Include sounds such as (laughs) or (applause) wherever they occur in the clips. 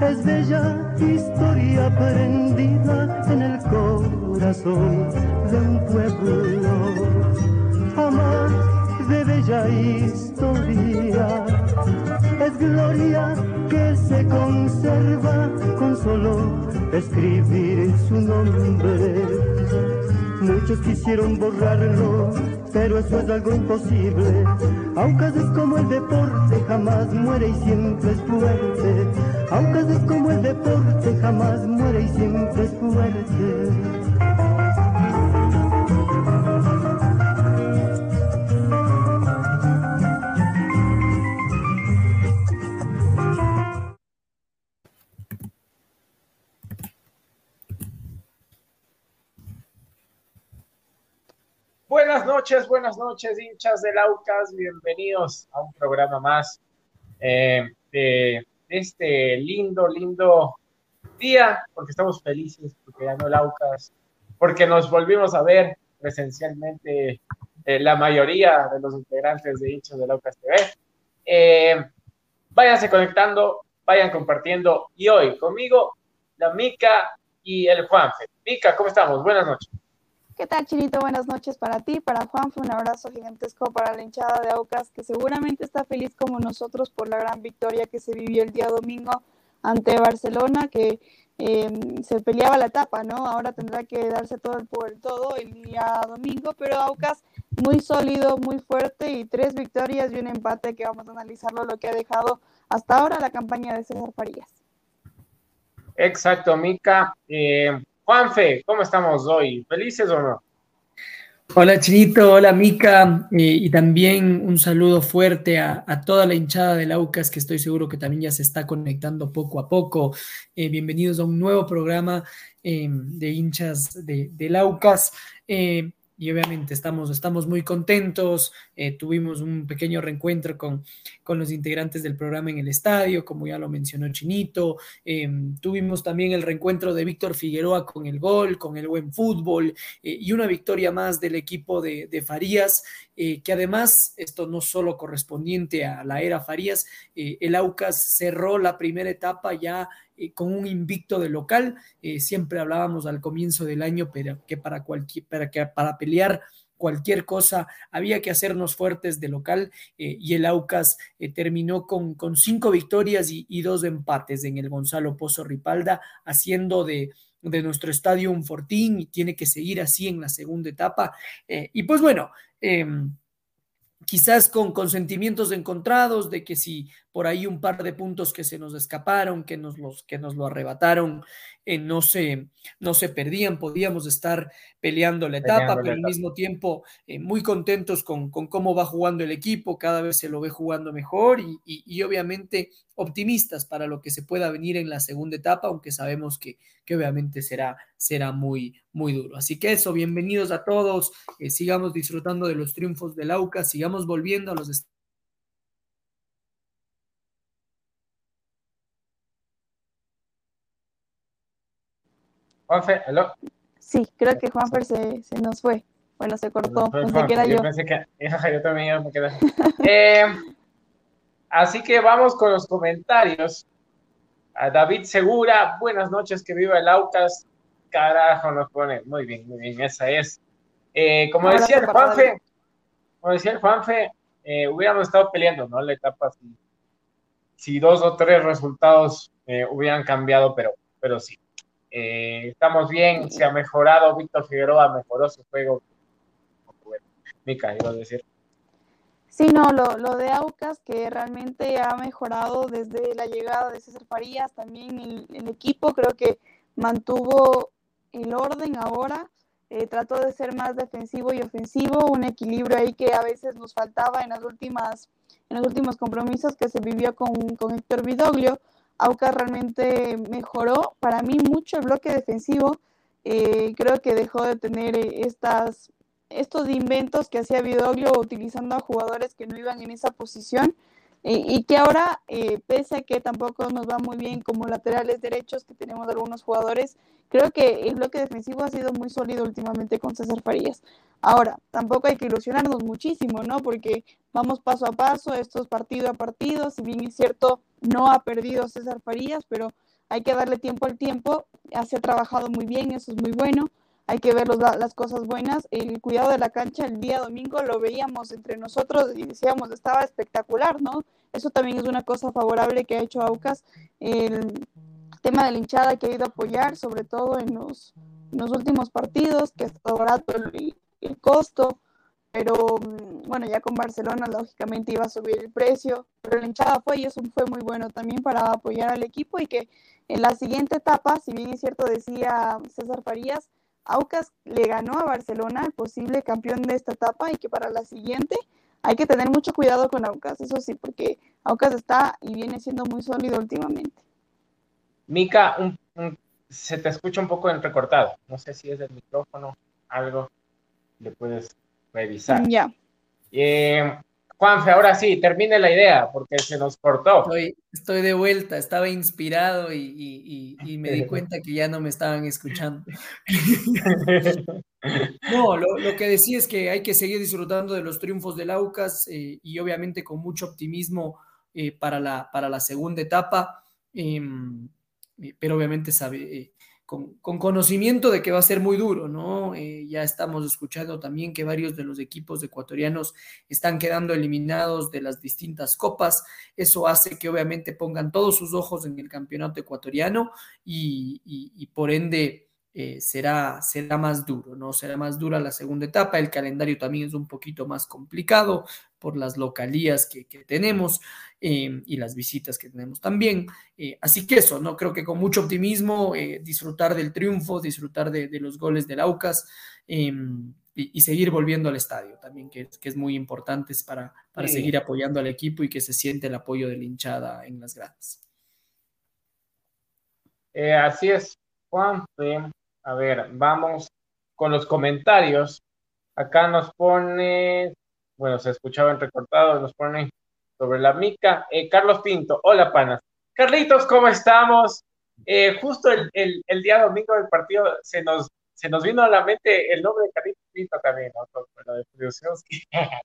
es bella historia aprendida en el corazón de un pueblo. Amar de bella historia, es gloria que se conserva con solo escribir su nombre. Muchos quisieron borrarlo pero eso es algo imposible. Aunque es como el deporte, jamás muere y siempre es fuerte. Aunque es como el deporte, jamás muere y siempre es fuerte. Noches, buenas noches, hinchas del Aucas. Bienvenidos a un programa más eh, de este lindo, lindo día, porque estamos felices, porque ganó el Aucas, porque nos volvimos a ver presencialmente eh, la mayoría de los integrantes de hinchas del Aucas TV. Eh, váyanse conectando, vayan compartiendo. Y hoy conmigo, la Mica y el Juanfe. Mica, ¿cómo estamos? Buenas noches. ¿Qué tal, Chinito? Buenas noches para ti, para Juan. Fue un abrazo gigantesco para la hinchada de Aucas, que seguramente está feliz como nosotros por la gran victoria que se vivió el día domingo ante Barcelona, que eh, se peleaba la etapa, ¿no? Ahora tendrá que darse todo el por el todo el día domingo, pero Aucas muy sólido, muy fuerte y tres victorias y un empate que vamos a analizarlo, lo que ha dejado hasta ahora la campaña de César Farías. Exacto, Mica. Eh, Juanfe, ¿cómo estamos hoy? ¿Felices o no? Hola Chinito, hola Mica, eh, y también un saludo fuerte a, toda la hinchada del Aucas que estoy seguro que también ya se está conectando poco a poco. Eh, bienvenidos a un nuevo programa eh, de hinchas de, del Aucas y obviamente estamos, estamos muy contentos. Eh, tuvimos un pequeño reencuentro con, con, los integrantes del programa en el estadio, como ya lo mencionó Chinito. Eh, tuvimos también el reencuentro de Víctor Figueroa con el gol, con el buen fútbol eh, y una victoria más del equipo de, de Farías, eh, que además, esto no solo correspondiente a la era Farías, el Aucas cerró la primera etapa ya eh, con un invicto de local. Eh, siempre hablábamos al comienzo del año, pero que para, cualquier, para, que para pelear cualquier cosa había que hacernos fuertes de local eh, y el Aucas eh, terminó con, con, cinco victorias y, dos empates en el Gonzalo Pozo Ripalda, haciendo de, de nuestro estadio un fortín y tiene que seguir así en la segunda etapa. Eh, y pues bueno, em, quizás con, con, sentimientos encontrados de que si por ahí un par de puntos que se nos escaparon, que nos, los, que nos lo arrebataron, eh, no, se, no se perdían, podíamos estar peleando la etapa, peleando pero al mismo tiempo eh, muy contentos con, con, cómo va jugando el equipo, cada vez se lo ve jugando mejor y, y, y, obviamente optimistas para lo que se pueda venir en la segunda etapa, aunque sabemos que, que obviamente será, será muy, muy duro. Así que eso, bienvenidos a todos, eh, sigamos disfrutando de los triunfos del AUCA, sigamos volviendo a los Juanfer, ¿aló? Sí, creo que Juanfer se, se nos fue. Bueno, se cortó. Pensé Juanfer, que era yo. yo. Pensé que, (laughs) yo también me quedé. eh, así que vamos con los comentarios. A David Segura, buenas noches, que viva el Aucas. Carajo, nos pone. Muy bien, muy bien, esa es. Eh, como decía el Juanfe, como decía el Juanfe, eh, hubiéramos estado peleando, ¿no? La etapa si, si dos o tres resultados eh, hubieran cambiado, pero, pero sí. Estamos bien, se ha mejorado, Víctor Figueroa mejoró su juego. Mica, iba a decir. Sí, no, lo, lo, de Aucas que realmente ha mejorado desde la llegada de César Farías, también el, el equipo creo que mantuvo el orden ahora, eh, trató de ser más defensivo y ofensivo, un equilibrio ahí que a veces nos faltaba en las últimas, en los últimos compromisos que se vivió con, con Héctor Vidoglio. Aucas realmente mejoró para mí mucho el bloque defensivo. Eh, creo que dejó de tener eh, estas, estos inventos que hacía Vidoglio utilizando a jugadores que no iban en esa posición y que ahora, eh, pese a que tampoco nos va muy bien como laterales derechos, que tenemos algunos jugadores, creo que el bloque defensivo ha sido muy sólido últimamente con César Farías. Ahora, tampoco hay que ilusionarnos muchísimo, ¿no? Porque vamos paso a paso, estos partido a partido, si bien es cierto, no ha perdido César Farías, pero hay que darle tiempo al tiempo, se ha trabajado muy bien, eso es muy bueno hay que ver las cosas buenas. El cuidado de la cancha el día domingo lo veíamos entre nosotros y decíamos, estaba espectacular, ¿no? Eso también es una cosa favorable que ha hecho Aucas. El tema de la hinchada que ha ido a apoyar, sobre todo en los, últimos partidos, que ha estado barato el, el, costo, pero mm, bueno, ya con Barcelona lógicamente iba a subir el precio, pero la hinchada fue y eso fue muy bueno también para apoyar al equipo y que en la siguiente etapa, si bien es cierto, decía César Farías, Aucas le ganó a Barcelona, el posible campeón de esta etapa, y que para la siguiente hay que tener mucho cuidado con Aucas, eso sí, porque Aucas está y viene siendo muy sólido últimamente. Mica, se te escucha un poco entrecortado. No sé si es del micrófono, algo le puedes revisar. Ya. Eh, Juanfe, ahora sí, termine la idea, porque se nos cortó. Estoy, de vuelta, estaba inspirado y, me di (laughs) cuenta que ya no me estaban escuchando. (laughs) no, lo, que decía es que hay que seguir disfrutando de los triunfos del Aucas eh, y obviamente con mucho optimismo eh, para, la, para la segunda etapa, em, eh, pero obviamente sabe, con, conocimiento de que va a ser muy duro, ¿no? Eh, ya estamos escuchando también que varios de los equipos ecuatorianos están quedando eliminados de las distintas copas. Eso hace que obviamente pongan todos sus ojos en el campeonato ecuatoriano y por ende eh, será, será más duro, ¿no? Será más dura la segunda etapa. El calendario también es un poquito más complicado por las localías que, tenemos em, y las visitas que tenemos también. Eh, así que eso, ¿no? Creo que con mucho optimismo, eh, disfrutar del triunfo, disfrutar de, los goles del Aucas em, y, seguir volviendo al estadio también, que, que es muy importante para, para seguir apoyando al equipo y que se siente el apoyo de la hinchada en las gradas. así es, Juan. A ver, vamos con los comentarios. Acá nos pone, bueno, se escuchaba en recortado, nos pone sobre la mica. Eh, Carlos Pinto, hola panas. Carlitos, ¿cómo estamos? Eh, justo el, día domingo del partido se nos, se nos vino a la mente el nombre de Carlitos Pinto también, ¿no? (laughs)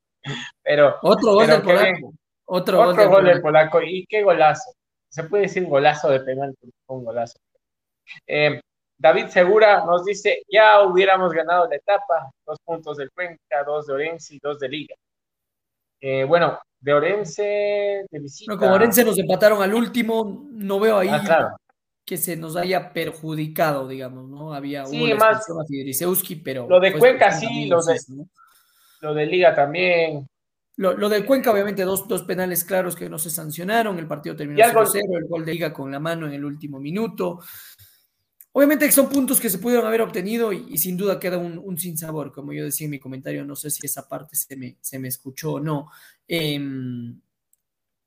pero, otro gol del polaco. Otro, gol, del, polaco. Y qué golazo. Se puede decir golazo de penal, un golazo. Eh, David Segura nos dice, ya hubiéramos ganado la etapa, dos puntos del Cuenca, dos de Orense y dos de Liga. Eh, bueno, de Orense, de visita. No, como Orense nos empataron al último, no veo ahí ah, que se nos haya perjudicado, digamos, ¿no? Había sí, más, a pero... Lo de Cuenca sí, lo de, lo de Liga también. Lo, lo, del Cuenca, obviamente, dos, dos, penales claros que no se sancionaron, el partido terminó 0-0, el gol de Liga con la mano en el último minuto. Obviamente son puntos que se pudieron haber obtenido y, sin duda queda un, un sinsabor, como yo decía en mi comentario, no sé si esa parte se me, se me escuchó o no, em,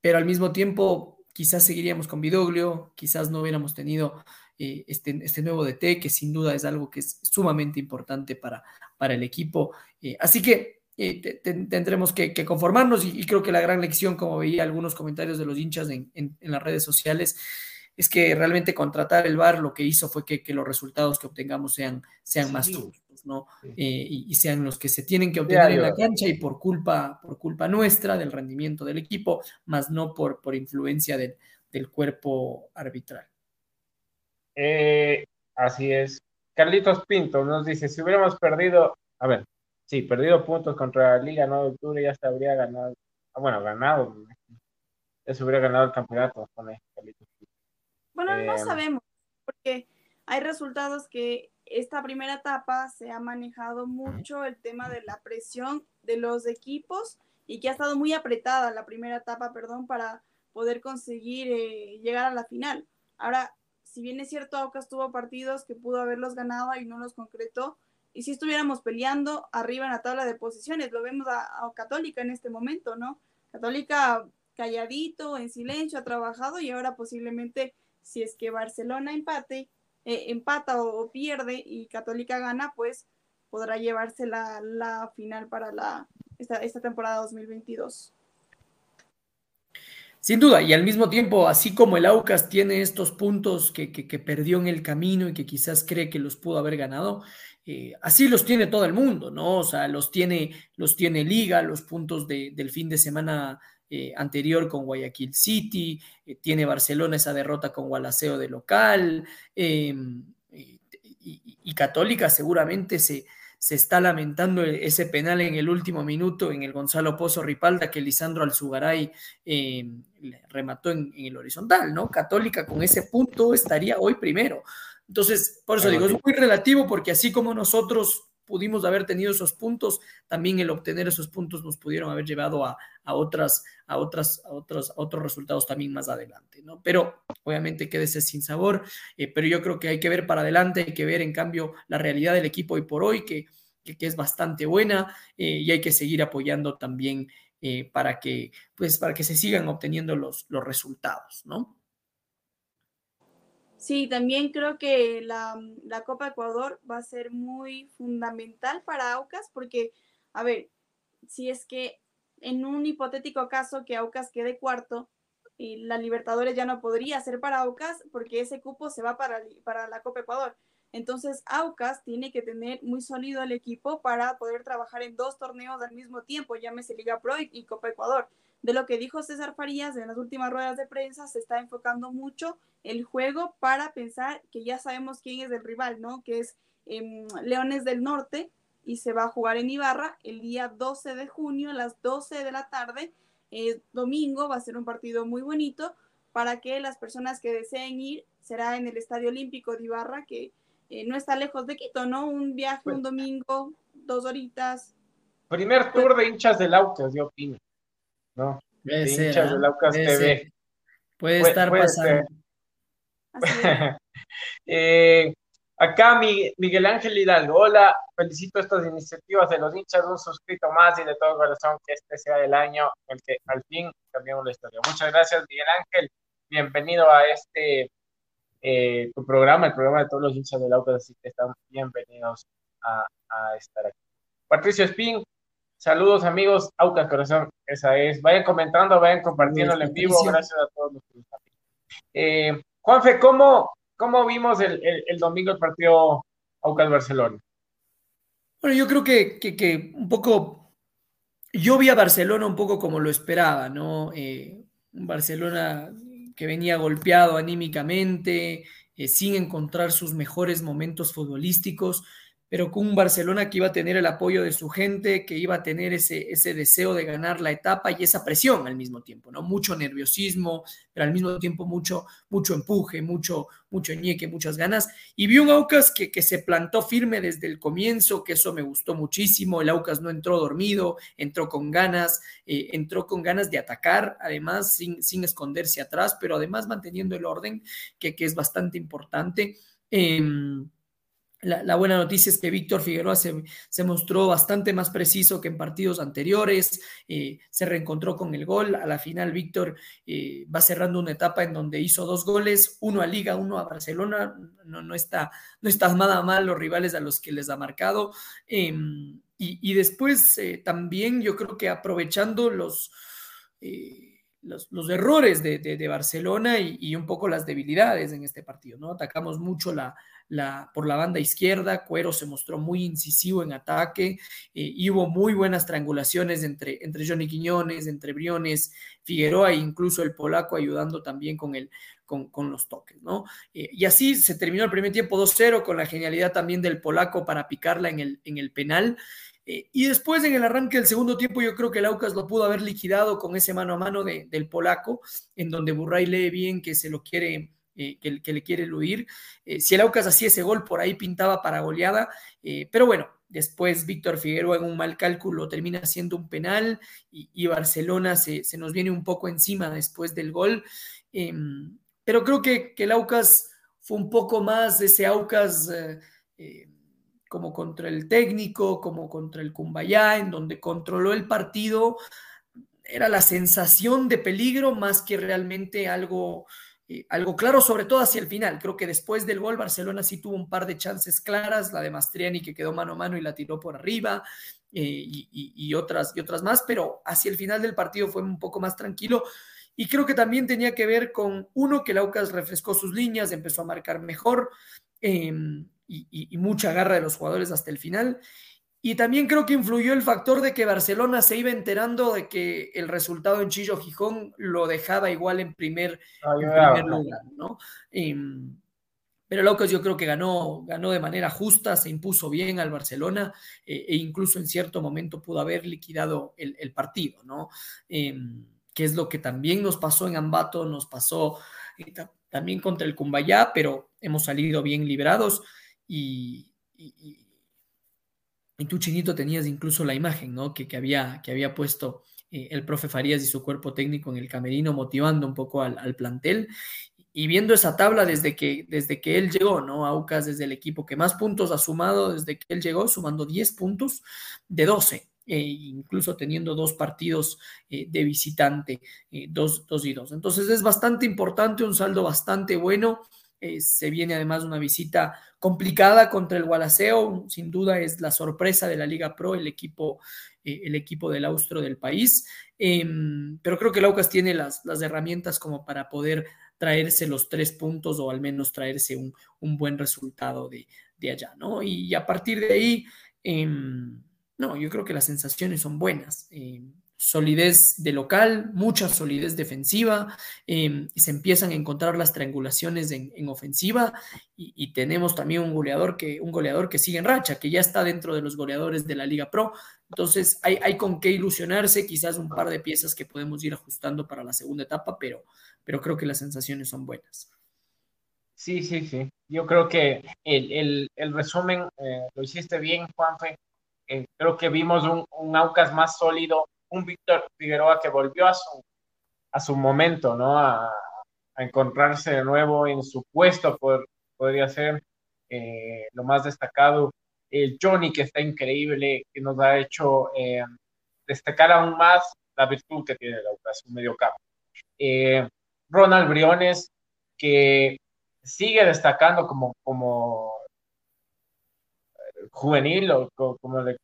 pero al mismo tiempo quizás seguiríamos con Vidoglio, quizás no hubiéramos tenido eh, este, este, nuevo DT, que sin duda es algo que es sumamente importante para, para el equipo. Eh, así que eh, tendremos que, conformarnos y, creo que la gran lección, como veía algunos comentarios de los hinchas en, en las redes sociales, es que realmente contratar el VAR lo que hizo fue que, los resultados que obtengamos sean, sean más justos, ¿no? Eh, y, sean los que se tienen que obtener en la cancha y por culpa, por culpa nuestra, del rendimiento del equipo, más no por, por influencia del, cuerpo arbitral. Eh, así es. Carlitos Pinto nos dice, si hubiéramos perdido, a ver, sí, perdido puntos contra la Liga 9 de octubre, ya se habría ganado, ah, bueno, ganado, ya se hubiera ganado el campeonato con Bueno, no eh, sabemos, porque hay resultados que esta primera etapa se ha manejado mucho el tema de la presión de los equipos y que ha estado muy apretada la primera etapa, perdón, para poder conseguir eh, llegar a la final. Ahora, si bien es cierto, Aucas tuvo partidos que pudo haberlos ganado y no los concretó, y si estuviéramos peleando arriba en la tabla de posiciones, lo vemos a, Católica en este momento, ¿no? Católica calladito, en silencio, ha trabajado y ahora posiblemente si es que Barcelona empate, eh, empata o, pierde y Católica gana, pues podrá llevarse la, la final para la, esta, esta temporada 2022. Sin duda, y al mismo tiempo, así como el Aucas tiene estos puntos que, perdió en el camino y que quizás cree que los pudo haber ganado, eh, así los tiene todo el mundo, ¿no? O sea, los tiene, los tiene Liga, los puntos del fin de semana eh, anterior con Guayaquil City, eh, tiene Barcelona esa derrota con Gualaceo de local, em, y Católica seguramente se, se está lamentando ese penal en el último minuto en el Gonzalo Pozo Ripalda que Lisandro Alzugaray eh, remató en, el horizontal, ¿no? Católica con ese punto estaría hoy primero. Entonces, por eso digo, es muy relativo porque así como nosotros pudimos haber tenido esos puntos, también el obtener esos puntos nos pudieron haber llevado a, otras, a otras, a otros, otros resultados también más adelante, ¿no? Pero obviamente quédese sin sabor, eh, pero yo creo que hay que ver para adelante, hay que ver en cambio la realidad del equipo hoy por hoy, que, que, es bastante buena eh, y hay que seguir apoyando también eh, para, que, pues, para que se sigan obteniendo los, los resultados, ¿no? Sí, también creo que la, la, Copa Ecuador va a ser muy fundamental para Aucas porque, a ver, si es que en un hipotético caso que Aucas quede cuarto, y la Libertadores ya no podría ser para Aucas porque ese cupo se va para, para la Copa Ecuador. Entonces, Aucas tiene que tener muy sólido el equipo para poder trabajar en dos torneos al mismo tiempo, llámese Liga Pro y Copa Ecuador. De lo que dijo César Farías en las últimas ruedas de prensa, se está enfocando mucho el juego para pensar que ya sabemos quién es el rival, ¿no? Que es em, Leones del Norte y se va a jugar en Ibarra el día 12 de junio a las 12 de la tarde. Eh, domingo va a ser un partido muy bonito para que las personas que deseen ir será en el Estadio Olímpico de Ibarra, que eh, no está lejos de Quito, ¿no? Un viaje un pues domingo, dos horitas. Primer tour de hinchas del Aucas, yo opino. ¿No? de hinchas del Aucas TV. Puede, estar pasando. (laughs) Eh, acá Miguel Ángel Hidalgo, hola, felicito estas iniciativas de los hinchas, un suscrito más y de todo corazón que este sea el año en el que al fin cambiamos la historia. Muchas gracias Miguel Ángel, bienvenido a este eh, tu programa, el programa de todos los hinchas del auto, así que están bienvenidos a, estar aquí. Patricio Spin, saludos amigos, Aucas Corazón, esa es. Vayan comentando, vayan compartiendo en vivo, gracias a todos los que están eh, Juanfe, ¿cómo, ¿cómo vimos el, domingo el partido Aucas Barcelona? Bueno, yo creo que, que, un poco, yo vi a Barcelona un poco como lo esperaba, ¿no? Eh, Barcelona que venía golpeado anímicamente, eh, sin encontrar sus mejores momentos futbolísticos pero con un Barcelona que iba a tener el apoyo de su gente, que iba a tener ese, ese deseo de ganar la etapa y esa presión al mismo tiempo, ¿no? Mucho nerviosismo, pero al mismo tiempo mucho, mucho empuje, mucho, mucho ñeque, muchas ganas. Y vi un Aucas que, que se plantó firme desde el comienzo, que eso me gustó muchísimo. El Aucas no entró dormido, entró con ganas, eh, entró con ganas de atacar, además sin, sin esconderse atrás, pero además manteniendo el orden, que, que es bastante importante. Eh, la, buena noticia es que Víctor Figueroa se, mostró bastante más preciso que en partidos anteriores, eh, se reencontró con el gol, a la final Víctor eh, va cerrando una etapa en donde hizo dos goles, uno a Liga, uno a Barcelona, no, no, está, no está nada mal los rivales a los que les ha marcado, em, y, después eh, también yo creo que aprovechando los... Los, errores de, Barcelona y, y, un poco las debilidades en este partido, ¿no? Atacamos mucho la, por la banda izquierda. Cuero se mostró muy incisivo en ataque eh, y hubo muy buenas triangulaciones entre, entre Johnny Quiñones, entre Briones, Figueroa e incluso el polaco ayudando también con, el, con, los toques, ¿no? Eh, y así se terminó el primer tiempo 2-0 con la genialidad también del polaco para picarla en el, en el penal. Eh, y después en el arranque del segundo tiempo yo creo que el Aucas lo pudo haber liquidado con ese mano a mano del polaco, en donde Burray lee bien que se lo quiere, eh, que, le quiere eludir. Eh, si el Aucas hacía ese gol por ahí pintaba para goleada, pero bueno, después Víctor Figueroa en un mal cálculo termina siendo un penal y, Barcelona se, nos viene un poco encima después del gol. Em, pero creo que, que el Aucas fue un poco más ese Aucas como contra el técnico, como contra el Cumbayá, en donde controló el partido, era la sensación de peligro más que realmente algo, eh, algo claro, sobre todo hacia el final. Creo que después del gol Barcelona sí tuvo un par de chances claras, la de Mastriani que quedó mano a mano y la tiró por arriba, eh, y, otras, y otras más, pero hacia el final del partido fue un poco más tranquilo. Y creo que también tenía que ver con, uno, que Laucas refrescó sus líneas, empezó a marcar mejor. Em, y, mucha garra de los jugadores hasta el final. Y también creo que influyó el factor de que Barcelona se iba enterando de que el resultado en Chillo Gijón lo dejaba igual en primer, lugar, ¿no? Em, pero Locos yo creo que ganó, ganó de manera justa, se impuso bien al Barcelona eh, e incluso en cierto momento pudo haber liquidado el, partido, ¿no? Em, que es lo que también nos pasó en Ambato, nos pasó eh, también contra el Cumbayá, pero hemos salido bien librados. Y, y, tú, Chinito, tenías incluso la imagen ¿no? que, que había, que había puesto eh, el profe Farías y su cuerpo técnico en el camerino, motivando un poco al, plantel y viendo esa tabla desde que, desde que él llegó, ¿no? Aucas desde el equipo que más puntos ha sumado desde que él llegó, sumando 10 puntos de 12, eh, incluso teniendo dos partidos eh, de visitante, dos, dos y dos. Entonces es bastante importante, un saldo bastante bueno eh, se viene además una visita complicada contra el Gualaceo, sin duda es la sorpresa de la Liga Pro, el equipo, eh, el equipo del Austro del país, em, pero creo que el Aucas tiene las, las, herramientas como para poder traerse los tres puntos o al menos traerse un, buen resultado de, allá, ¿no? Y, a partir de ahí, em, no, yo creo que las sensaciones son buenas. Solidez de local, mucha solidez defensiva, y se empiezan a encontrar las triangulaciones en, ofensiva y, tenemos también un goleador, que, un goleador que sigue en racha, que ya está dentro de los goleadores de la Liga Pro. Entonces hay, hay con qué ilusionarse, quizás un par de piezas que podemos ir ajustando para la segunda etapa, pero, pero creo que las sensaciones son buenas. Sí, sí, sí. Yo creo que el, resumen eh, lo hiciste bien, Juanfe. Eh, creo que vimos un, un Aucas más sólido, un Víctor Figueroa que volvió a su, a su momento, ¿no? A, encontrarse de nuevo en su puesto, podría ser eh, lo más destacado. El Johnny, que está increíble, que nos ha hecho eh, destacar aún más la virtud que tiene la su medio campo. Eh, Ronald Briones, que sigue destacando como, como juvenil, o como le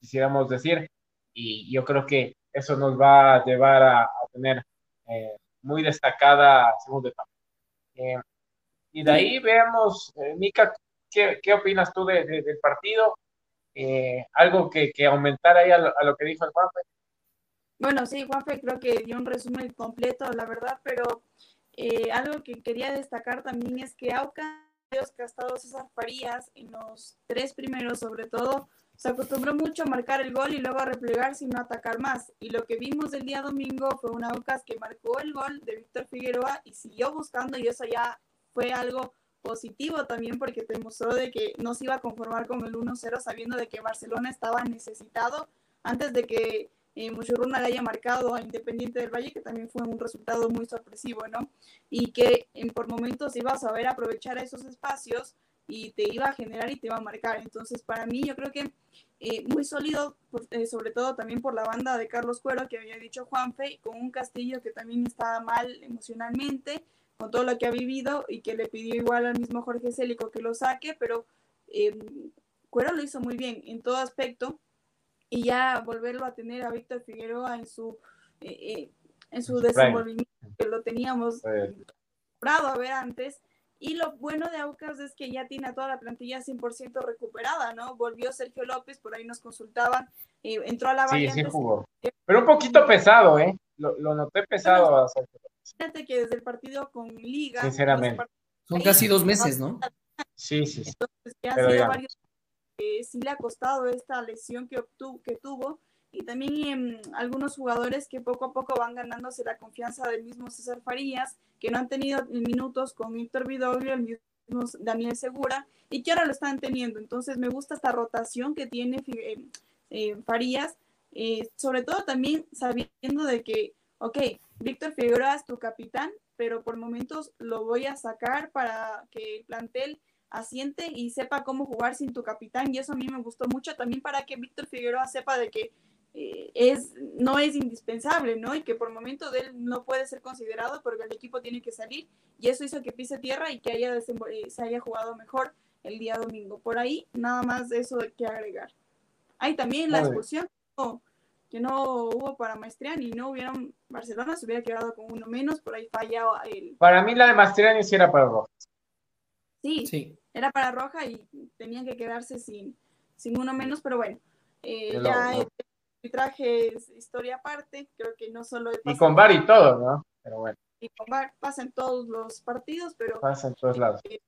quisiéramos decir, y yo creo que eso nos va a llevar a, tener eh, muy destacada segunda etapa. Eh, y de ahí veamos, eh, Mica, ¿qué, ¿qué, opinas tú de, del partido? algo que, que aumentar ahí a lo, que dijo el Juanfe. Bueno, sí, Juanfe creo que dio un resumen completo, la verdad, pero algo que quería destacar también es que Auca, que ha estado César Farías en los tres primeros, sobre todo, se acostumbró mucho a marcar el gol y luego a replegarse y no atacar más. Y lo que vimos el día domingo fue una Aucas que marcó el gol de Víctor Figueroa y siguió buscando y eso ya fue algo positivo también porque demostró de que no se iba a conformar con el 1-0 sabiendo de que Barcelona estaba necesitado antes de que eh, Muchurruna le haya marcado a Independiente del Valle, que también fue un resultado muy sorpresivo, ¿no? Y que en, por momentos iba a saber aprovechar esos espacios y te iba a generar y te iba a marcar. Entonces, para mí, yo creo que eh, muy sólido, eh, sobre todo también por la banda de Carlos Cuero, que había dicho Juanfe, con un Castillo que también estaba mal emocionalmente, con todo lo que ha vivido y que le pidió igual al mismo Jorge Célico que lo saque, pero eh, Cuero lo hizo muy bien en todo aspecto y ya volverlo a tener a Víctor Figueroa en su, en su desenvolvimiento, que lo teníamos logrado a ver antes, y lo bueno de Aucas es que ya tiene a toda la plantilla 100% recuperada, ¿no? Volvió Sergio López, por ahí nos consultaban, eh, entró a la. Sí, sí jugó. Pero un poquito pesado, ¿eh? Lo, noté pesado Fíjate que desde el partido con Liga. Sinceramente. Son casi dos meses, ¿no? Sí, sí. Entonces ya hacía varios sí le ha costado esta lesión que, obtuvo, que tuvo y también algunos jugadores que poco a poco van ganándose la confianza del mismo César Farías, que no han tenido minutos con Víctor Vidoglio, el mismo Daniel Segura, y que ahora lo están teniendo. Entonces me gusta esta rotación que tiene eh, eh, Farías, eh, sobre todo también sabiendo de que, ok, Víctor Figueroa es tu capitán, pero por momentos lo voy a sacar para que el plantel asiente y sepa cómo jugar sin tu capitán y eso a mí me gustó mucho también para que Víctor Figueroa sepa de que eh, es, no es indispensable, ¿no? Y que por momentos él no puede ser considerado porque el equipo tiene que salir y eso hizo que pise tierra y que haya eh, se haya jugado mejor el día domingo. Por ahí, nada más de eso que agregar. Hay también la expulsión que no hubo para Maestriani, no hubieran, Barcelona se hubiera quedado con uno menos, por ahí fallaba el... Para mí la de Maestriani sí era para Roja. Sí, sí, era para Roja y tenían que quedarse sin, sin uno menos, pero bueno, eh, ya arbitraje es historia aparte, creo que no solo... Y con VAR y todo, ¿no? Pero bueno. Y con VAR pasa en todos los partidos, pero... Pasa en todos lados. Eh,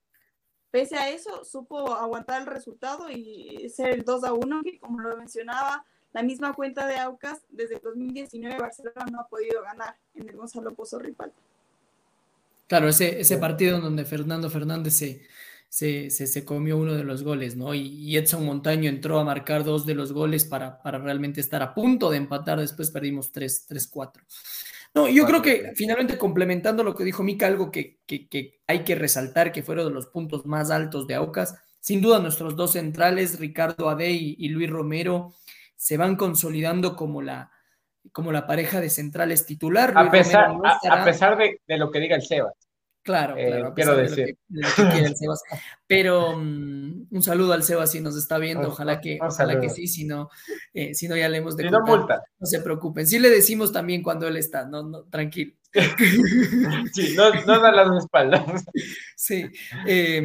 pese a eso, supo aguantar el resultado y ser el 2 a 1, que como lo mencionaba, la misma cuenta de Aucas, desde 2019 Barcelona no ha podido ganar en el Gonzalo Pozo Ripalta. Claro, ese, ese partido en donde Fernando Fernández se, se, comió uno de los goles, ¿no? Y, Edson Montaño entró a marcar dos de los goles para, para realmente estar a punto de empatar, después perdimos 3-4. No, yo creo que finalmente complementando lo que dijo Mica, algo que, que, hay que resaltar, que fueron de los puntos más altos de Aucas, sin duda nuestros dos centrales, Ricardo Ade y Luis Romero, se van consolidando como la, como la pareja de centrales titular. A pesar, a, pesar de, lo que diga el Sebas. Claro, eh, claro. quiero decir. (laughs) Pero mm, un saludo al Sebas si nos está viendo. Ojalá que, ojalá que sí, si no, eh, si no ya le hemos de no, multa. no se preocupen. Sí le decimos también cuando él está, no, no tranquilo. (laughs) sí, no, no da las espaldas. Sí. Eh,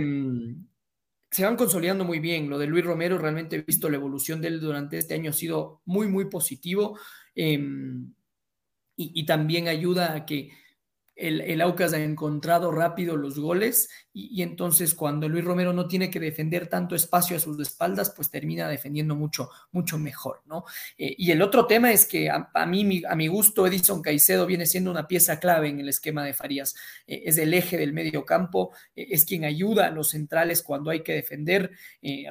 se van consolidando muy bien. Lo de Luis Romero, realmente he visto la evolución de él durante este año, ha sido muy, muy positivo. Em, y, también ayuda a que el, Aucas ha encontrado rápido los goles y, entonces cuando Luis Romero no tiene que defender tanto espacio a sus espaldas, pues termina defendiendo mucho, mucho mejor, ¿no? Eh, y el otro tema es que a, mí, a mi gusto, Edison Caicedo viene siendo una pieza clave en el esquema de Farías. Eh, es el eje del medio campo, eh, es quien ayuda a los centrales cuando hay que defender.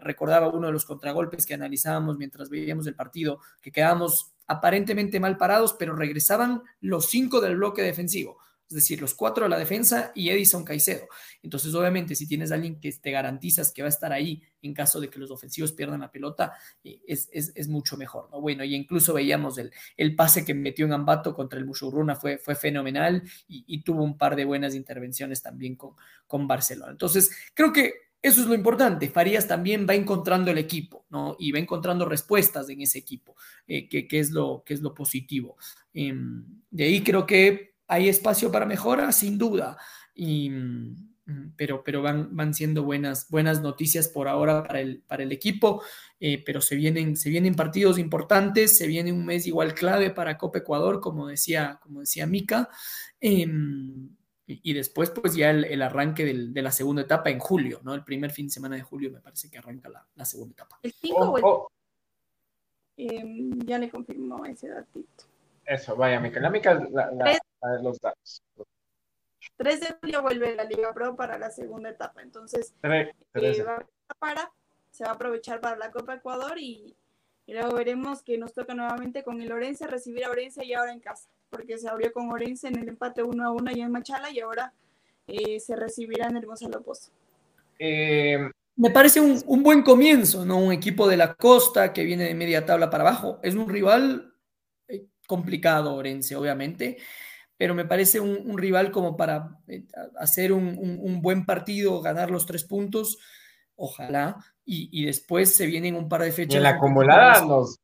recordaba uno de los contragolpes que analizábamos mientras veíamos el partido, que quedamos aparentemente mal parados, pero regresaban los cinco del bloque defensivo es decir, los cuatro de la defensa y Edison Caicedo. Entonces, obviamente, si tienes a alguien que te garantizas que va a estar ahí en caso de que los ofensivos pierdan la pelota, eh, es, mucho mejor, ¿no? Bueno, y incluso veíamos el, el pase que metió en Ambato contra el Mushurruna fue, fue fenomenal y, tuvo un par de buenas intervenciones también con, con Barcelona. Entonces, creo que eso es lo importante. Farías también va encontrando el equipo, ¿no? Y va encontrando respuestas en ese equipo, eh, que, es lo, que es lo positivo. Em, de ahí creo que hay espacio para mejora, sin duda, y, mm, pero, pero van, van siendo buenas, buenas noticias por ahora para el, para el equipo, eh, pero se vienen, se vienen partidos importantes, se viene un mes igual clave para Copa Ecuador, como decía, como decía Mica, em, y, después pues ya el, arranque de la segunda etapa en julio, ¿no? El primer fin de semana de julio me parece que arranca la, segunda etapa. ¿El 5 o el... Oh. Em, ya le confirmó ese datito. Eso, vaya, Mica. La Mica, la, los datos. 3 de julio vuelve la Liga Pro para la segunda etapa, entonces eh, para, se va a aprovechar para la Copa Ecuador y, luego veremos que nos toca nuevamente con el Orense, recibir a Orense y ahora en casa, porque se abrió con Orense en el empate 1 a 1 allá en Machala y ahora eh, se recibirá en el Gonzalo Pozo. Eh, me parece un, un, buen comienzo, ¿no? Un equipo de la costa que viene de media tabla para abajo. Es un rival complicado, Orense, obviamente pero me parece un, rival como para eh, hacer un, buen partido, ganar los tres puntos, ojalá, y, después se vienen un par de fechas. Y en la acumulada nos,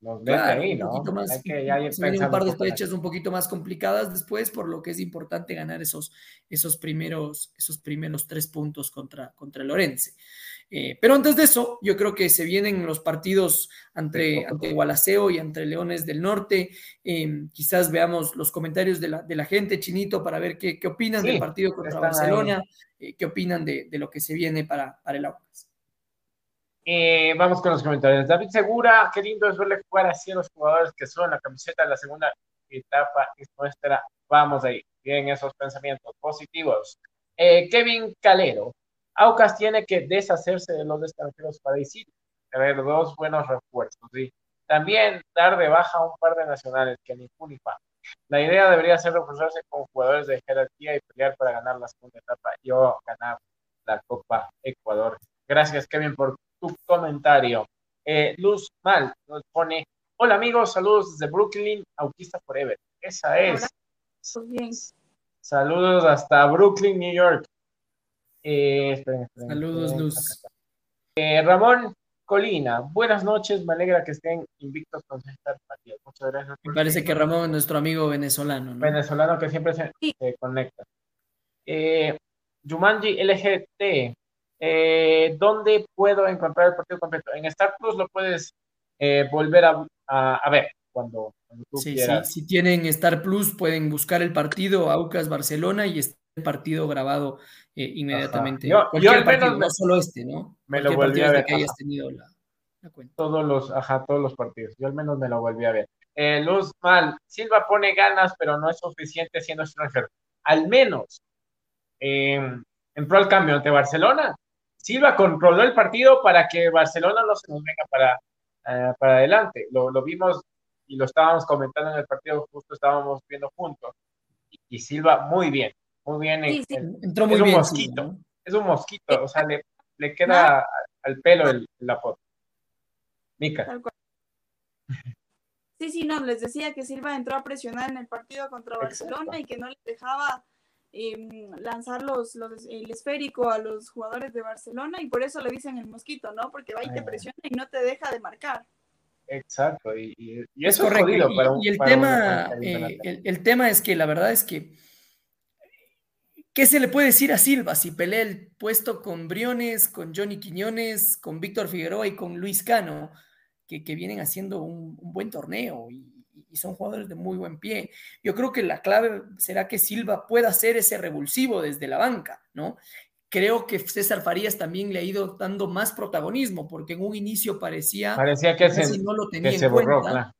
nos ahí, ¿no? Un más, se vienen un par de fechas un poquito más complicadas después, por lo que es importante ganar esos, esos, primeros, esos primeros tres puntos contra, contra el Lorense. Eh, pero antes de eso, yo creo que se vienen los partidos ante, ante Gualaceo y ante Leones del Norte. Em, quizás veamos los comentarios de la, de la gente, Chinito, para ver qué, qué opinan del partido contra Barcelona, eh, qué opinan de, de, lo que se viene para, para el Aucas. Eh, vamos con los comentarios. David Segura, qué lindo es verle jugar así a los jugadores que son la camiseta de la segunda etapa es nuestra. Vamos ahí, bien esos pensamientos positivos. Kevin Calero, Aucas tiene que deshacerse de los extranjeros para decir, tener dos buenos refuerzos. ¿sí? También dar de baja a un par de nacionales que ni Unifa. La idea debería ser reforzarse con jugadores de jerarquía y pelear para ganar la segunda etapa. Yo ganar la Copa Ecuador. Gracias, Kevin, por tu comentario. Eh, Luz Mal nos pone, hola amigos, saludos desde Brooklyn, Autista Forever. Esa es. Bien. Saludos hasta Brooklyn, New York. Eh, esperen, esperen, Saludos, esperen, Luz. Eh, Ramón Colina, buenas noches, me alegra que estén invictos con esta partida. Muchas gracias. Me parece que Ramón es nuestro amigo venezolano, ¿no? venezolano que siempre se, Sí. se conecta. Eh, Jumanji LGT, eh, ¿dónde puedo encontrar el partido completo? En Star Plus lo puedes eh, volver a, a- a ver cuando, cuando tú Sí, sí, quieras. si tienen Star Plus, pueden buscar el partido Aucas Barcelona y está partido grabado eh, inmediatamente. Yo- al menos partido, me- no solo este, ¿no? me lo volví a desde ver, que hayas tenido la, la cuenta. Todos los, ajá, todos los partidos. Yo al menos me lo volví a ver. Eh, Luz Mal, Silva pone ganas, pero no es suficiente siendo extranjero. Al menos eh, entró al cambio ante Barcelona. Silva controló el partido para que Barcelona no se nos venga para, eh, para adelante. Lo, lo vimos y lo estábamos comentando en el partido, justo estábamos viendo juntos. Y, y Silva muy bien, muy bien. en- Sí, sí. en- Entró muy es un mosquito. Es un mosquito, o sea, le, le (laughs) queda al pelo el, la foto. Mica. Tal cual. Sí, sí, no, les decía que Silva entró a presionar en el partido contra Exacto. Barcelona y que no les dejaba eh, lanzar los, los- el esférico a los jugadores de Barcelona y por eso le dicen el mosquito, ¿no? Porque va y te presiona y no te deja de marcar. Exacto, y, y, y Es eso es correcto. jodido y, para un- y el para tema, eh, el tema es que la verdad es que ¿qué se le puede decir a Silva si pelea el puesto con Briones, con Johnny Quiñones, con Víctor Figueroa y con Luis Cano, que, que vienen haciendo un, un buen torneo y, y son jugadores de muy buen pie? Yo creo que la clave será que Silva pueda ser ese revulsivo desde la banca, ¿no? Creo que César Farías también le ha ido dando más protagonismo, porque en un inicio parecía Parecía que se, no lo tenía que en borró, cuenta. claro.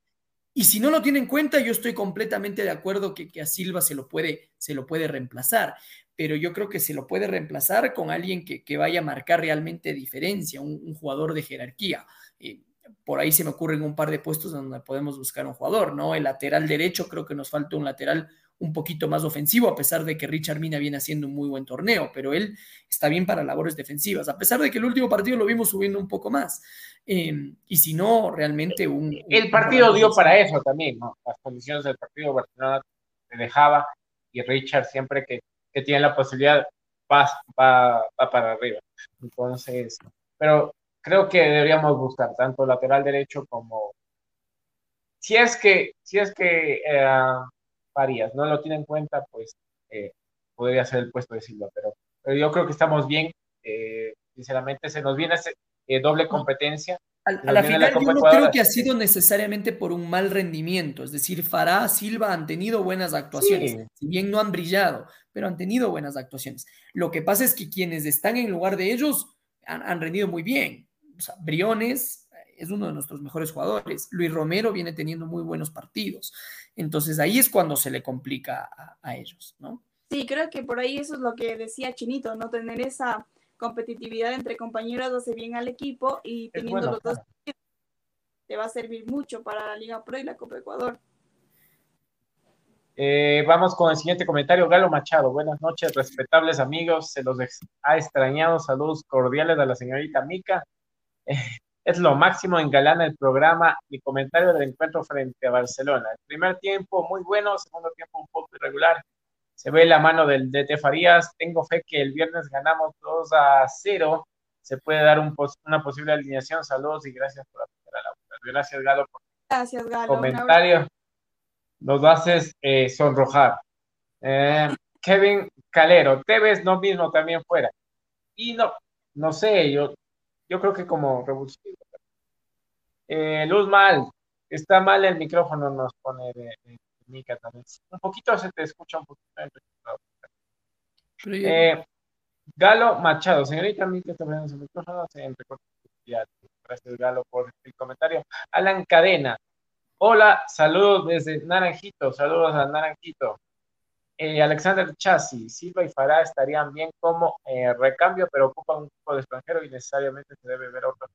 Y si no lo tiene en cuenta, yo estoy completamente de acuerdo que, que a Silva se lo, puede, se lo puede reemplazar, pero yo creo que se lo puede reemplazar con alguien que, que vaya a marcar realmente diferencia, un, un jugador de jerarquía. Eh, por ahí se me ocurren un par de puestos donde podemos buscar un jugador, ¿no? El lateral derecho, creo que nos falta un lateral un poquito más ofensivo, a pesar de que Richard Mina viene haciendo un muy buen torneo, pero él está bien para labores defensivas, a pesar de que el último partido lo vimos subiendo un poco más. Eh, y si no, realmente un... El partido dio para eso también, ¿no? Las condiciones del partido, Barcelona te dejaba y Richard siempre que, que tiene la posibilidad va, va, va para arriba. Entonces, pero creo que deberíamos buscar tanto lateral derecho como si es que, si es que eh, Farías no lo tiene en cuenta, pues eh, podría ser el puesto de Silva, pero, pero yo creo que estamos bien. eh, sinceramente, se nos viene ese, eh, doble competencia. Al- a la viene la final yo no creo que ha sido necesariamente por un mal rendimiento, es decir, Farah, Silva han tenido buenas actuaciones, Sí. si bien no han brillado, pero han tenido buenas actuaciones. Lo que pasa es que quienes están en lugar de ellos han, han rendido muy bien. O sea, Briones eh, es uno de nuestros mejores jugadores, Luis Romero viene teniendo muy buenos partidos, entonces ahí es cuando se le complica a, a ellos, ¿no? Sí, creo que por ahí eso es lo que decía Chinito, ¿no? Tener esa competitividad entre compañeros hace bien al equipo y teniendo bueno, los dos te va a servir mucho para la Liga Pro y la Copa Ecuador. Eh, vamos con el siguiente comentario. Galo Machado, buenas noches, respetables amigos. Se los ha extrañado. Saludos cordiales a la señorita Mica. Eh, (laughs) es lo máximo en Galana el programa. Mi comentario del encuentro frente a Barcelona. El primer tiempo muy bueno, segundo tiempo un poco irregular. Se ve la mano del DT Farías. Tengo fe que el viernes ganamos 2 a 0. Se puede dar un pos- una posible alineación. Saludos y gracias por apoyar a la Gracias, Galo, por Gracias, Galo. Comentario nos haces eh, sonrojar. Eh, Kevin Calero, Tevez no mismo también fuera. Y no, no sé, yo, yo creo que como revulsivo. Eh, Luz Mal, está mal el micrófono, nos pone de, de Mica también. Un poquito se te escucha un poquito. Eh, Galo Machado, señorita Mica, está viendo su micrófono, se entrecorta. Gracias, Galo, por el comentario. Alan Cadena. Hola, saludos desde Naranjito. Saludos a Naranjito. Eh, Alexander Chassi, Silva y Farah estarían bien como eh, recambio, pero ocupan un tipo de extranjero y necesariamente se debe ver otro.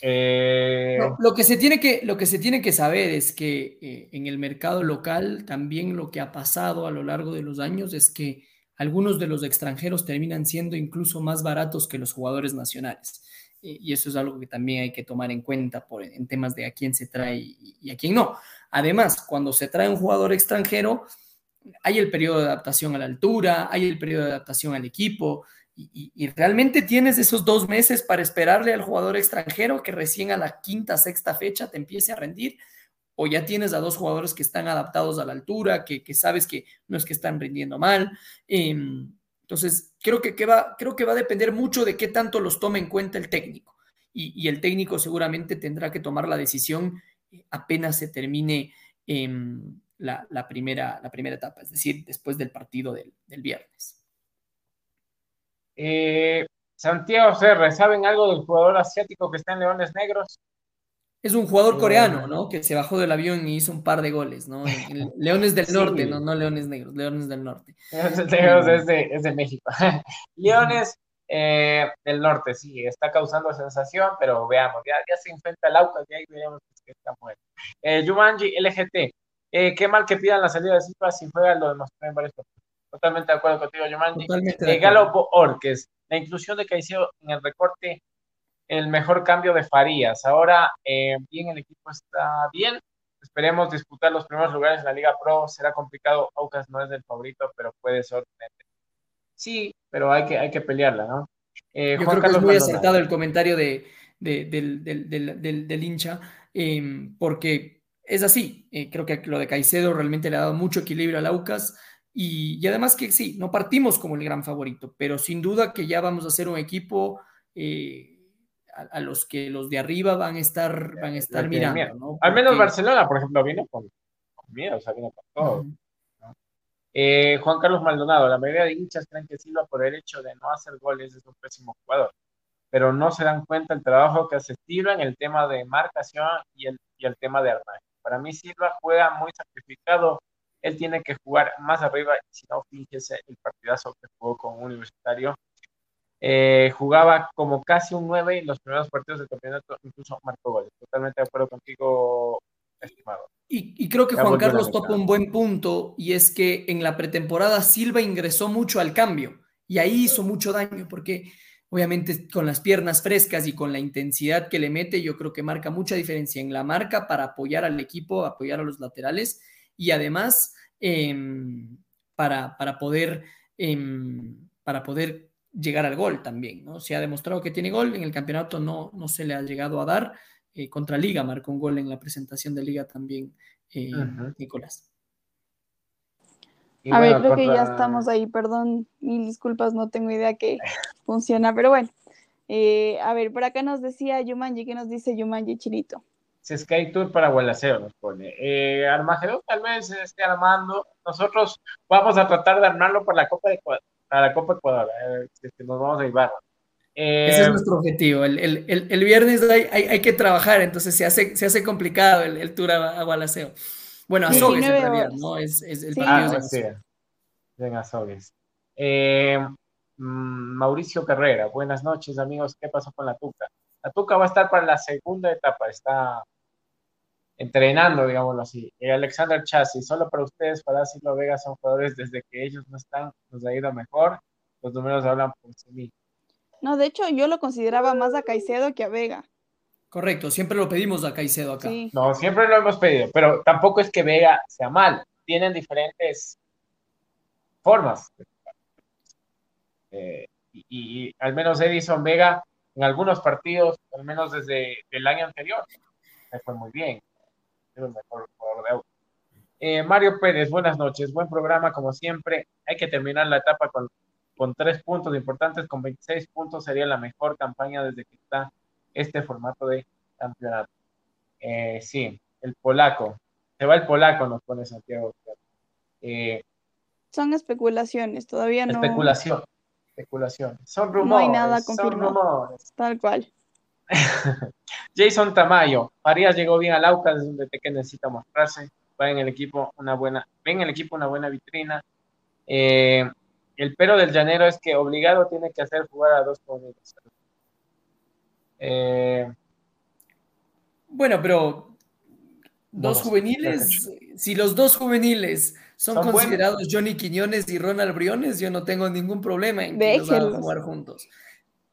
Eh... lo, que se tiene que, lo que se tiene que saber es que eh, en el mercado local también lo que ha pasado a lo largo de los años es que algunos de los extranjeros terminan siendo incluso más baratos que los jugadores nacionales. Y eso es algo que también hay que tomar en cuenta por, en temas de a quién se trae y, a quién no. Además, cuando se trae un jugador extranjero, hay el periodo de adaptación a la altura, hay el periodo de adaptación al equipo, y, realmente tienes esos dos meses para esperarle al jugador extranjero que recién a la quinta, sexta fecha te empiece a rendir o ya tienes a dos jugadores que están adaptados a la altura, que, sabes que no es que están rindiendo mal. Em, entonces, creo que, va, creo que va a depender mucho de qué tanto los tome en cuenta el técnico. Y, el técnico seguramente tendrá que tomar la decisión eh, apenas se termine em, la, primera, la primera etapa, es decir, después del partido del, viernes. Eh, Santiago Serra, ¿saben algo del jugador asiático que está en Leones Negros? Es un jugador coreano, ¿no? Que se bajó del avión y hizo un par de goles, ¿no? (laughs) Leones del Norte, no, no Leones Negros, Leones del Norte. es de, es de México. (laughs) Leones eh, del Norte, sí, está causando sensación, pero veamos, ya, ya se enfrenta el auto, y ahí veremos que está muerto. Eh, Yumanji LGT, eh, qué mal que pidan la salida de Silva si juega, lo demostró en varios partidos. Totalmente de acuerdo contigo, Yumanji. Eh, Galo Orques, la inclusión de Caicedo en el recorte el mejor cambio de Farías. Ahora eh, bien, el equipo está bien. Esperemos disputar los primeros lugares en la Liga Pro. Será complicado. Aucas no es el favorito, pero puede ser. Sí, pero hay que, hay que pelearla, ¿no? Eh, Yo creo que es muy acertado el comentario de, del, hincha, em, porque es así. Eh, creo que lo de Caicedo realmente le ha dado mucho equilibrio al Aucas. Y, y, además que sí, no partimos como el gran favorito, pero sin duda que ya vamos a ser un equipo a, los que los de arriba van a estar, van a estar mirando. ¿no? Al menos Barcelona, por ejemplo, viene con, miedo, o sea, con todo. Eh, Juan Carlos Maldonado, la mayoría de hinchas creen que Silva por el hecho de no hacer goles es un pésimo jugador, pero no se dan cuenta el trabajo que hace Silva en el tema de marcación y el, y el tema de armaje. Para mí Silva juega muy sacrificado, él tiene que jugar más arriba, si no, fíjese el partidazo que jugó con Universitario, eh, jugaba como casi un 9 en los primeros partidos del campeonato, incluso marcó goles. Totalmente de acuerdo contigo, estimado. Y, creo que Juan Carlos topa un buen punto, y es que en la pretemporada Silva ingresó mucho al cambio, y ahí hizo mucho daño, porque obviamente con las piernas frescas y con la intensidad que le mete, yo creo que marca mucha diferencia en la marca para apoyar al equipo, apoyar a los laterales, y además em, para, para poder... Em, para poder llegar al gol también, ¿no? Se ha demostrado que tiene gol, en el campeonato no, no se le ha llegado a dar, eh, contra Liga marcó un gol en la presentación de Liga también, eh, Nicolás. a ver, creo que ya estamos ahí, perdón, mil disculpas, no tengo idea que (laughs) funciona, pero bueno. Eh, a ver, por acá nos decía Yumanji, ¿qué nos dice Yumanji Chirito? Sky Tour para Gualaceo nos pone. Eh, Armagedón tal vez esté armando. Nosotros vamos a tratar de armarlo por la Copa de a la Copa Ecuador, eh, nos vamos a llevar. Ese es eh, nuestro objetivo. El, el, el, viernes hay, hay, hay, que trabajar, entonces se hace, se hace complicado el, tour a, Gualaceo. Bueno, a Sogues en realidad, ¿no? Es, es el partido sí. Venga, Sogues. Eh, mm, Mauricio Carrera, buenas noches, amigos. ¿Qué pasó con la Tuca? La Tuca va a estar para la segunda etapa, está entrenando, digámoslo así. Alexander Chassi, solo para ustedes, para Silva Vega son jugadores desde que ellos no están, nos ha ido mejor. Los números hablan por sí mismos. No, de hecho, yo lo consideraba más a Caicedo que a Vega. Correcto, siempre lo pedimos a Caicedo acá. No, siempre lo hemos pedido, pero tampoco es que Vega sea mal. Tienen diferentes formas. Eh, y, y, al menos Edison Vega en algunos partidos, al menos desde el año anterior, me fue muy bien el mejor jugador de auto. Eh, Mario Pérez, buenas noches, buen programa como siempre. Hay que terminar la etapa con, con tres puntos importantes, con 26 puntos sería la mejor campaña desde que está este formato de campeonato. Eh, sí, el polaco, se va el polaco, nos pone Santiago. Eh, Son especulaciones, todavía no. Especulación. especulaciones. Son rumores. No hay nada son confirmado. rumores. Tal cual. (laughs) Jason Tamayo, Farías llegó bien al Aucas, es un DT que necesita mostrarse, va en el equipo una buena, ven en el equipo una buena vitrina. Eh, el pero del llanero es que obligado tiene que hacer jugar a dos jóvenes. Eh, Bueno, pero dos Vamos, juveniles, si los dos juveniles son, Son considerados Johnny Quiñones y Ronald Briones, yo no tengo ningún problema en que los jugar juntos.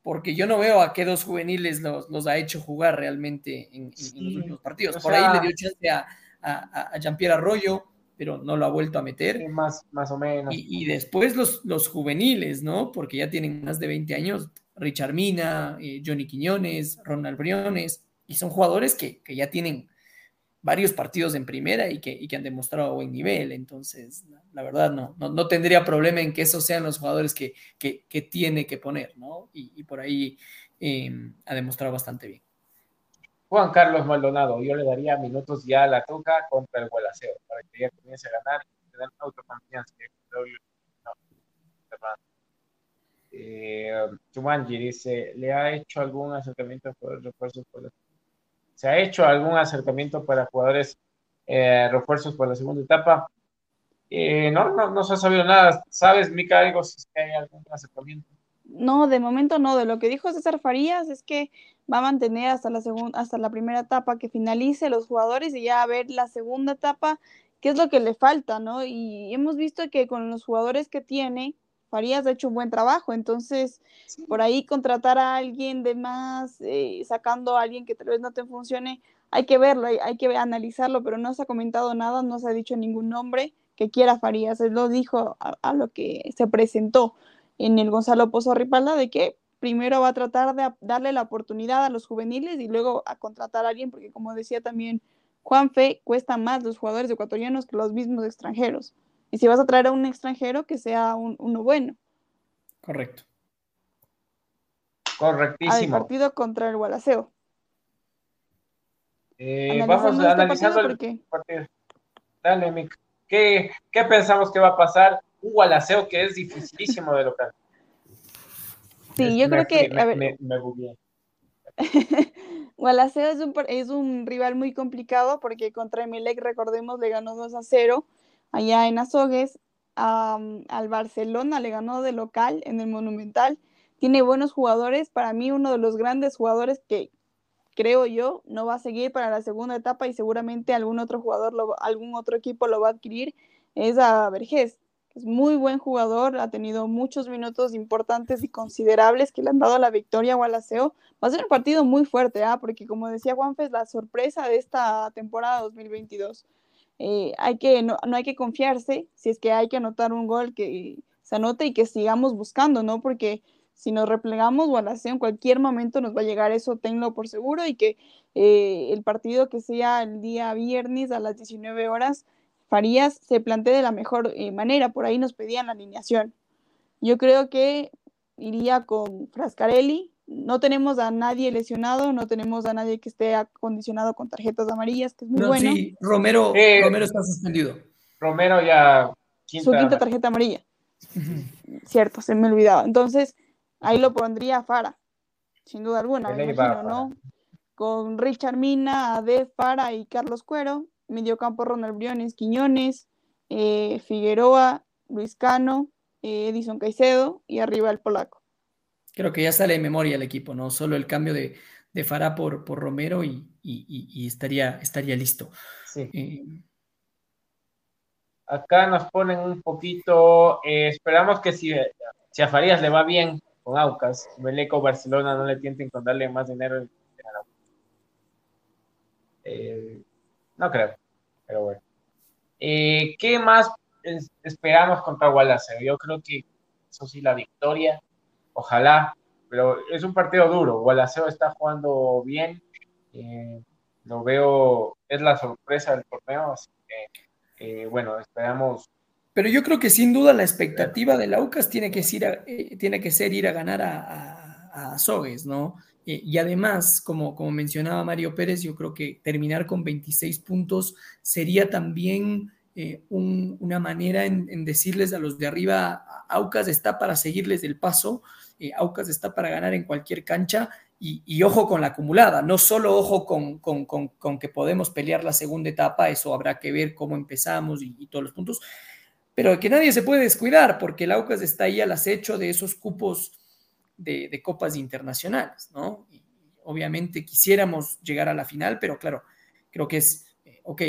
Porque yo no veo a qué dos juveniles los, los ha hecho jugar realmente en, en- en Sí, los últimos partidos. o Por sea- ahí le dio chance a, a, a Jean-Pierre Arroyo, pero no lo ha vuelto a meter. más, más o menos. Y, y después los, los juveniles, ¿no? Porque ya tienen más de 20 años. Richard Mina, eh, Johnny Quiñones, Ronald Briones, y son jugadores que, que ya tienen varios partidos en primera y que, y que han demostrado buen nivel. Entonces, la, verdad, no, no, no tendría problema en que esos sean los jugadores que, que, que tiene que poner, ¿no? Y, y por ahí eh, ha demostrado bastante bien. Juan Carlos Maldonado, yo le daría minutos ya a la toca contra el Gualaceo para que ya comience a ganar y tener autoconfianza. No. Eh, dice, ¿le ha hecho algún acercamiento por refuerzos por la... ¿Se ha hecho algún acercamiento para jugadores eh, refuerzos por la segunda etapa? Eh, no, no, no se ha sabido nada. ¿Sabes, Mica, algo si hay algún acercamiento? No, de momento no. De lo que dijo César Farías es que va a mantener hasta la segunda, hasta la primera etapa que finalice los jugadores y ya a ver la segunda etapa qué es lo que le falta, ¿no? Y hemos visto que con los jugadores que tiene, Farías ha hecho un buen trabajo. Entonces, por ahí contratar a alguien de más, eh, sacando a alguien que tal vez no te funcione, hay que verlo, hay, hay que analizarlo, pero no se ha comentado nada, no se ha dicho ningún nombre que quiera Farías. Él lo dijo a, a lo que se presentó en el Gonzalo Pozo Ripalda de que primero va a tratar de darle la oportunidad a los juveniles y luego a contratar a alguien, porque como decía también Juanfe, cuesta más los jugadores ecuatorianos que los mismos extranjeros. Y si vas a traer a un extranjero, que sea un- uno bueno. Correcto. Al Correctísimo. partido contra el Gualaceo. Eh, vamos este analizando partido el porque partido. Dale, Mick. ¿Qué, ¿Qué pensamos que va a pasar? Un gualaceo que es dificilísimo de local. (laughs) sí, Es- yo me creo que, me, a ver, me-. (laughs) Gualaceo es un, es un rival muy complicado porque contra Emelec, recordemos, le ganó 2 a 0 allá en Azogues. Al Barcelona le ganó de local en el Monumental. Tiene buenos jugadores. Para mí, uno de los grandes jugadores que creo yo no va a seguir para la segunda etapa y seguramente algún otro jugador, lo- algún otro equipo lo va a adquirir es a Vergés. Es muy buen jugador, ha tenido muchos minutos importantes y considerables que le han dado la victoria a Gualaceo. Va a ser un partido muy fuerte, ¿ah? porque como decía Juanfe, es la sorpresa de esta temporada 2022. Eh, hay que, no, no hay que confiarse, si es que hay que anotar un gol que se anote y que sigamos buscando, ¿no? Porque si nos replegamos, Gualaceo en cualquier momento nos va a llegar eso, tenlo por seguro, y que eh, el partido que sea el día viernes a las 19 horas, Farías se plantee de la mejor eh, manera, por ahí nos pedían la alineación. Yo creo que iría con Frascarelli, no tenemos a nadie lesionado, no tenemos a nadie que esté acondicionado con tarjetas amarillas, que es muy No, bueno. sí, Romero, Eh, Romero está suspendido. Romero ya. Su quinta tarjeta amarilla. Cierto, se me olvidaba. Entonces, ahí lo pondría a Fara, sin duda alguna, me imagino. ¿no? Con Richard Mina, Ade, Fara y Carlos Cuero, mediocampo Ronald Briones, Quiñones, eh, Figueroa, Luis Cano, eh, Edison Caicedo y arriba el polaco. Creo que ya sale de memoria el equipo, ¿no? Solo el cambio de, de Farah por, por Romero y, y- estaría, estaría listo. Sí. Eh, Acá nos ponen un poquito. eh, esperamos que si, si a Farías le va bien con Aucas, Meleco Barcelona no le tienten con darle más dinero. en- en Araujo. Eh, no creo, pero bueno. Eh, ¿Qué más es- esperamos contra Gualaceo? Yo creo que eso sí, la victoria. Ojalá, pero es un partido duro. Gualaceo está jugando bien. eh, lo veo, es la sorpresa del torneo, así que, eh, bueno, esperamos pero yo creo que sin duda la expectativa del Aucas tiene que eh, tiene que ser ir a ganar a, a, Azogues, ¿no? Y además, como, como mencionaba Mario Pérez, yo creo que terminar con 26 puntos sería también eh, una manera en, decirles a los de arriba, Aucas está para seguirles el paso, eh, Aucas está para ganar en cualquier cancha y, ojo con la acumulada, no solo ojo con, con, que podemos pelear la segunda etapa, eso habrá que ver cómo empezamos y, todos los puntos, pero que nadie se puede descuidar porque el Aucas está ahí al acecho de esos cupos de, copas internacionales, ¿no? Obviamente quisiéramos llegar a la final, pero claro, creo que es, eh, ok,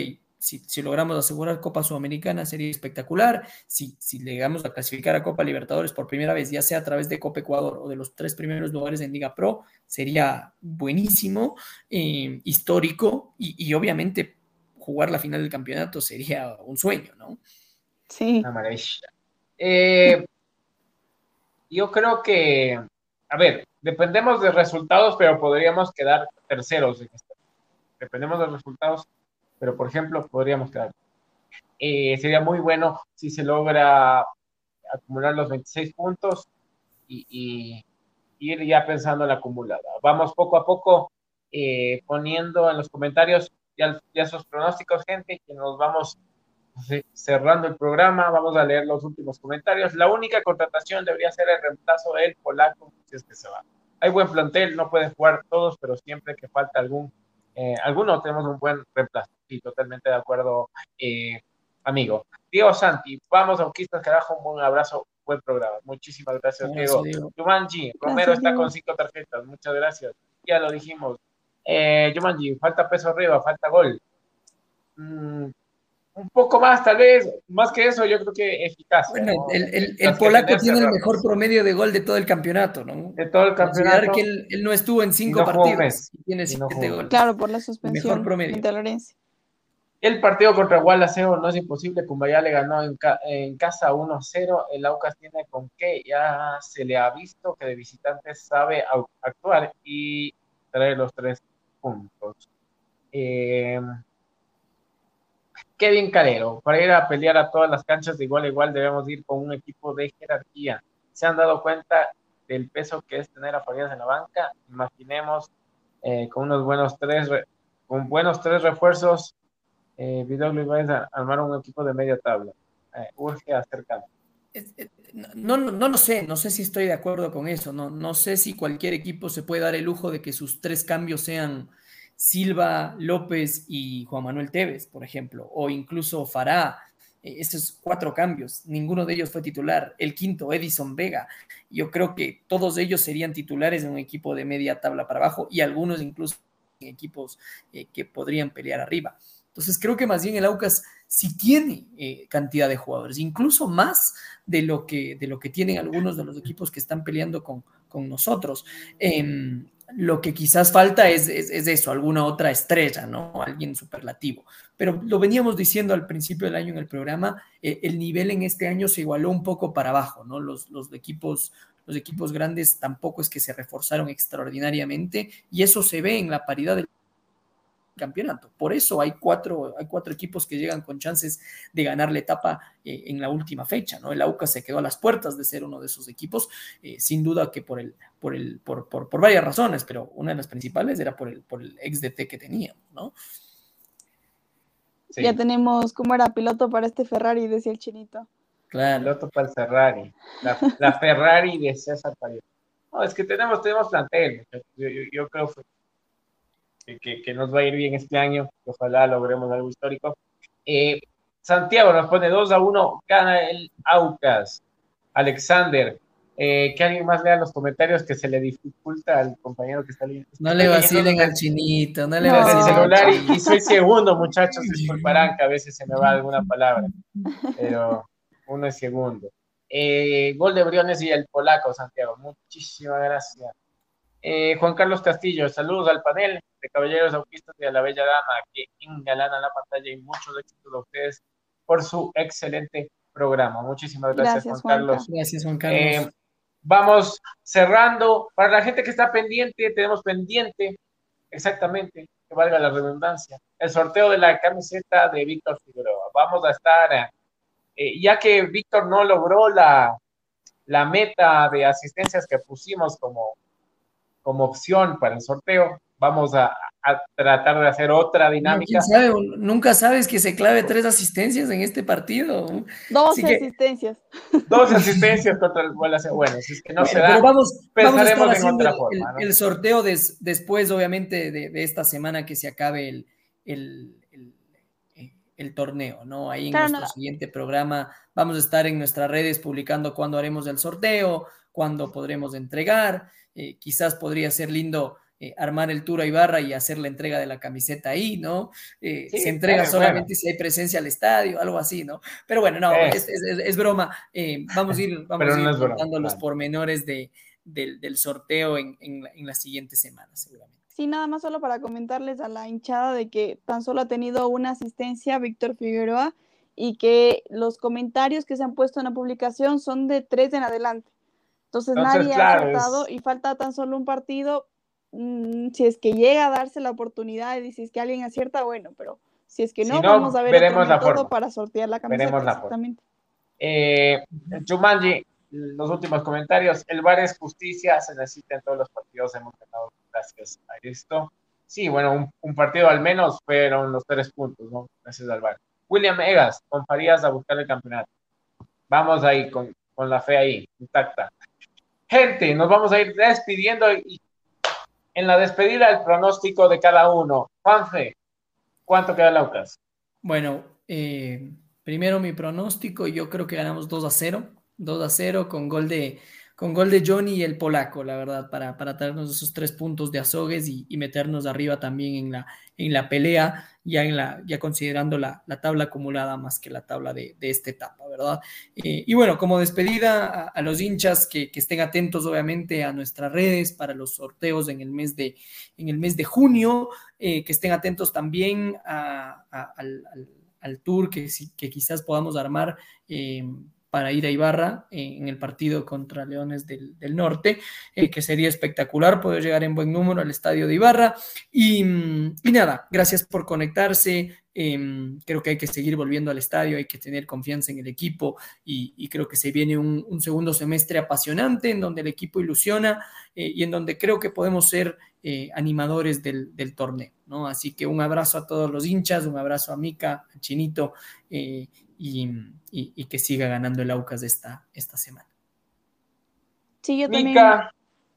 si, logramos asegurar Copa Sudamericana sería espectacular. Si, si llegamos a clasificar a Copa Libertadores por primera vez, ya sea a través de Copa Ecuador o de los tres primeros lugares en Liga Pro, sería buenísimo, eh, histórico y, obviamente jugar la final del campeonato sería un sueño, ¿no? Sí. Una maravilla. Eh, yo creo que, a ver, dependemos de resultados, pero podríamos quedar terceros. Dependemos de resultados, pero por ejemplo, podríamos quedar. Eh, sería muy bueno si se logra acumular los 26 puntos y, ir ya pensando en la acumulada. Vamos poco a poco eh, poniendo en los comentarios ya, ya sus pronósticos, gente, que nos vamos cerrando el programa, vamos a leer los últimos comentarios. La única contratación debería ser el reemplazo del polaco, si es que se va. Hay buen plantel, no pueden jugar todos, pero siempre que falta algún, eh, alguno tenemos un buen reemplazo totalmente de acuerdo, eh, amigo. Diego Santi, vamos a Conquistas, carajo, un buen abrazo, buen programa. Muchísimas gracias, Diego. Jumanji, Romero está con cinco tarjetas, muchas gracias. Ya lo dijimos. Eh, Jumanji, falta peso arriba, falta gol. Mm, un poco más, tal vez, más que eso, yo creo que eficaz. Bueno, el, el, polaco tiene el mejor promedio de gol de todo el campeonato, ¿no? De todo el campeonato. que él, no estuvo en cinco partidos y tiene siete goles. Claro, por la suspensión. Mejor promedio. El partido contra Gualaceo no es imposible. Cumbaya le ganó en, en casa 1-0. El Aucas tiene con qué. Ya se le ha visto que de visitantes sabe actuar y trae los tres puntos. Eh, Kevin Calero, para ir a pelear a todas las canchas de igual a igual debemos ir con un equipo de jerarquía. ¿Se han dado cuenta del peso que es tener a Farías en la banca? Imaginemos eh, con unos buenos tres, con buenos tres refuerzos eh, a armar un equipo de media tabla. Eh, urge acercar. No, no, no lo sé, no sé si estoy de acuerdo con eso, no, no sé si cualquier equipo se puede dar el lujo de que sus tres cambios sean Silva, López y Juan Manuel Tevez, por ejemplo, o incluso Fará, eh, esos cuatro cambios, ninguno de ellos fue titular. El quinto, Edison Vega. Yo creo que todos ellos serían titulares en un equipo de media tabla para abajo y algunos incluso en equipos eh, que podrían pelear arriba. Entonces creo que más bien el Aucas sí tiene eh, cantidad de jugadores, incluso más de lo que, de lo que tienen algunos de los equipos que están peleando con, nosotros. Em, lo que quizás falta es, eso, alguna otra estrella, ¿no? Alguien superlativo. Pero lo veníamos diciendo al principio del año en el programa, eh, el nivel en este año se igualó un poco para abajo, ¿no? Los, los, equipos, los equipos grandes tampoco es que se reforzaron extraordinariamente y eso se ve en la paridad del campeonato. Por eso hay cuatro, hay cuatro equipos que llegan con chances de ganar la etapa eh, en la última fecha, ¿no? El AUCA se quedó a las puertas de ser uno de esos equipos, eh, sin duda que por el, por el, por, por, por, varias razones, pero una de las principales era por el, por el ex DT que teníamos, ¿no? Ya tenemos cómo era piloto para este Ferrari, decía el chinito. Claro. Piloto para el Ferrari. La, Ferrari de César Parió. No, es que tenemos, tenemos plantel. Yo, yo, yo creo que que, nos va a ir bien este año, ojalá logremos algo histórico. Eh, Santiago nos pone 2 a 1, gana el Aucas. Alexander, eh, que alguien más lea los comentarios que se le dificulta al compañero que está leyendo. No le vacilen al chinito, no le vacilen. el celular y, soy segundo, muchachos, disculparán que a veces se me va alguna (laughs) palabra, pero uno es segundo. Eh, gol de Briones y el polaco, Santiago. Muchísimas gracias. Eh, Juan Carlos Castillo, saludos al panel de Caballeros Autistas y a la Bella Dama que engalana la pantalla y muchos éxitos a ustedes por su excelente programa. Muchísimas gracias, Juan, Carlos. Gracias, Juan Carlos. Eh, vamos cerrando. Para la gente que está pendiente, tenemos pendiente, exactamente, que valga la redundancia, el sorteo de la camiseta de Víctor Figueroa. Vamos a estar, eh, ya que Víctor no logró la, la meta de asistencias que pusimos como como opción para el sorteo, vamos a, tratar de hacer otra dinámica. Nunca sabes que se clave tres asistencias en este partido. Dos asistencias. Dos asistencias contra el Bueno, si es que no se da, pero vamos, vamos a estar haciendo el, forma, el, sorteo después, obviamente, de, esta semana que se acabe el, el, el torneo, ¿no? Ahí en nuestro siguiente programa vamos a estar en nuestras redes publicando cuándo haremos el sorteo, cuándo podremos entregar. Eh, quizás podría ser lindo eh, armar el tour a Ibarra y hacer la entrega de la camiseta ahí, ¿no? Eh, se entrega solamente si hay presencia al estadio, algo así, ¿no? Pero bueno, no, es, broma. vamos a ir, (laughs) vamos a ir contando los pormenores de, del, sorteo en, en las siguientes semanas, seguramente. Sí, nada más solo para comentarles a la hinchada de que tan solo ha tenido una asistencia Víctor Figueroa y que los comentarios que se han puesto en la publicación son de tres en adelante. Entonces, nadie ha acertado y falta tan solo un partido. Mm, si es que llega a darse la oportunidad y si es que alguien acierta, bueno, pero si es que no, vamos a ver veremos la todo para sortear la camiseta. Veremos la exactamente. Eh, Jumanji, los últimos comentarios. El VAR es justicia, se necesita en todos los partidos. Hemos ganado gracias a esto. Sí, bueno, un, partido al menos fueron los tres puntos, ¿no? Gracias al VAR. William Egas, con Farías a buscar el campeonato. Vamos ahí, con, con la fe ahí, intacta. Gente, nos vamos a ir despidiendo y en la despedida el pronóstico de cada uno. Juanfe, ¿cuánto queda Laucas? Bueno, eh, primero mi pronóstico, yo creo que ganamos 2 a 0. 2 a 0 con gol de, con gol de Johnny y el polaco, la verdad, para, para traernos esos tres puntos de azogues y, meternos arriba también en la, en la pelea, ya, en la, ya considerando la, tabla acumulada más que la tabla de, esta etapa, ¿verdad? Eh, y bueno, como despedida a, los hinchas que, estén atentos, obviamente, a nuestras redes para los sorteos en el mes de, en el mes de junio, eh, que estén atentos también al, tour que, que quizás podamos armar. Eh, para ir a Ibarra en el partido contra Leones del, Norte, eh, que sería espectacular poder llegar en buen número al estadio de Ibarra. Y, nada, gracias por conectarse. Em, creo que hay que seguir volviendo al estadio, hay que tener confianza en el equipo y, creo que se viene un, segundo semestre apasionante en donde el equipo ilusiona eh, y en donde creo que podemos ser eh, animadores del, torneo. Así que un abrazo a todos los hinchas, un abrazo a Mica, a Chinito y, que siga ganando el Aucas esta, esta semana. Sí, yo también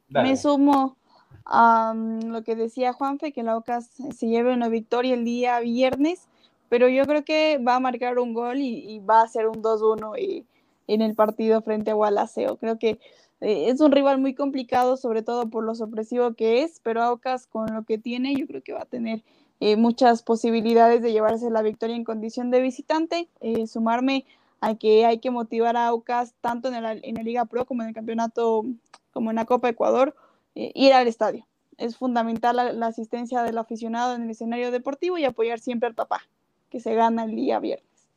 me sumo a lo que decía Juanfe, que el Aucas se lleve una victoria el día viernes, pero yo creo que va a marcar un gol y, va a ser un 2-1 en el partido frente a Gualaceo. Creo que eh, es un rival muy complicado, sobre todo por lo sorpresivo que es, pero Aucas con lo que tiene, yo creo que va a tener eh, muchas posibilidades de llevarse la victoria en condición de visitante. Eh, sumarme a que hay que motivar a Aucas tanto en la, en la, Liga Pro como en el campeonato, como en la Copa Ecuador, eh, ir al estadio. Es fundamental la, asistencia del aficionado en el escenario deportivo y apoyar siempre al papá, que se gana el día viernes.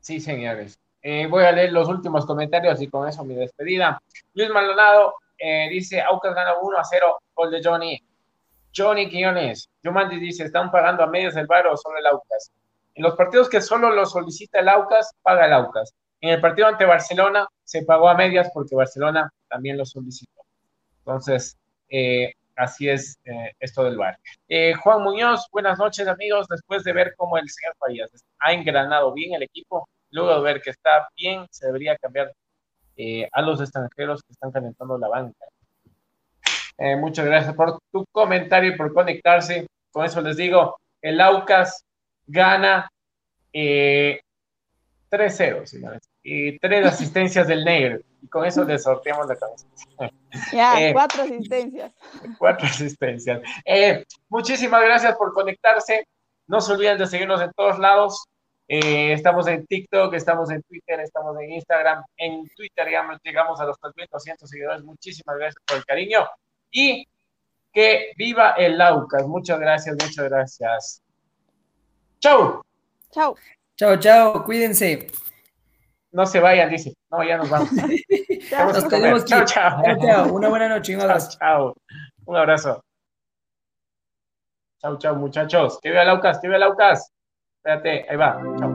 Sí, señores. voy a leer los últimos comentarios y con eso mi despedida. Luis Maldonado dice, Aucas gana 1 a 0, gol de Johnny. Johnny Quiñones, Yomandi dice, están pagando a medias el bar o solo el Aucas. En los partidos que solo lo solicita el Aucas, paga el Aucas. En el partido ante Barcelona se pagó a medias porque Barcelona también lo solicitó. Entonces, eh, así es eh, esto del bar. Eh, Juan Muñoz, buenas noches amigos. Después de ver cómo el señor Farías ha engranado bien el equipo, luego de ver que está bien, se debería cambiar a los extranjeros que están calentando la banca. Eh, muchas gracias por tu comentario y por conectarse. Con eso les digo, el Aucas gana 3-0, eh, señores. Y tres asistencias del negro. Y con eso les sorteamos la cabeza. (laughs) Ya, eh, cuatro asistencias. (laughs) Cuatro asistencias. muchísimas gracias por conectarse. No se olviden de seguirnos en todos lados. estamos en TikTok, estamos en Twitter, estamos en Instagram. En Twitter ya llegamos a los 3.200 seguidores. Muchísimas gracias por el cariño y que viva el Laucas. Muchas gracias, muchas gracias. Chau. Chau. Chau, chau, cuídense. No se vayan, dice. No, ya nos vamos. (laughs) nos tenemos chau, chau. chau, Una buena noche, un abrazo. Chau, Un abrazo. Chau, chau, muchachos. Que viva Laucas, que viva Laucas. Espérate, ahí va. Chau.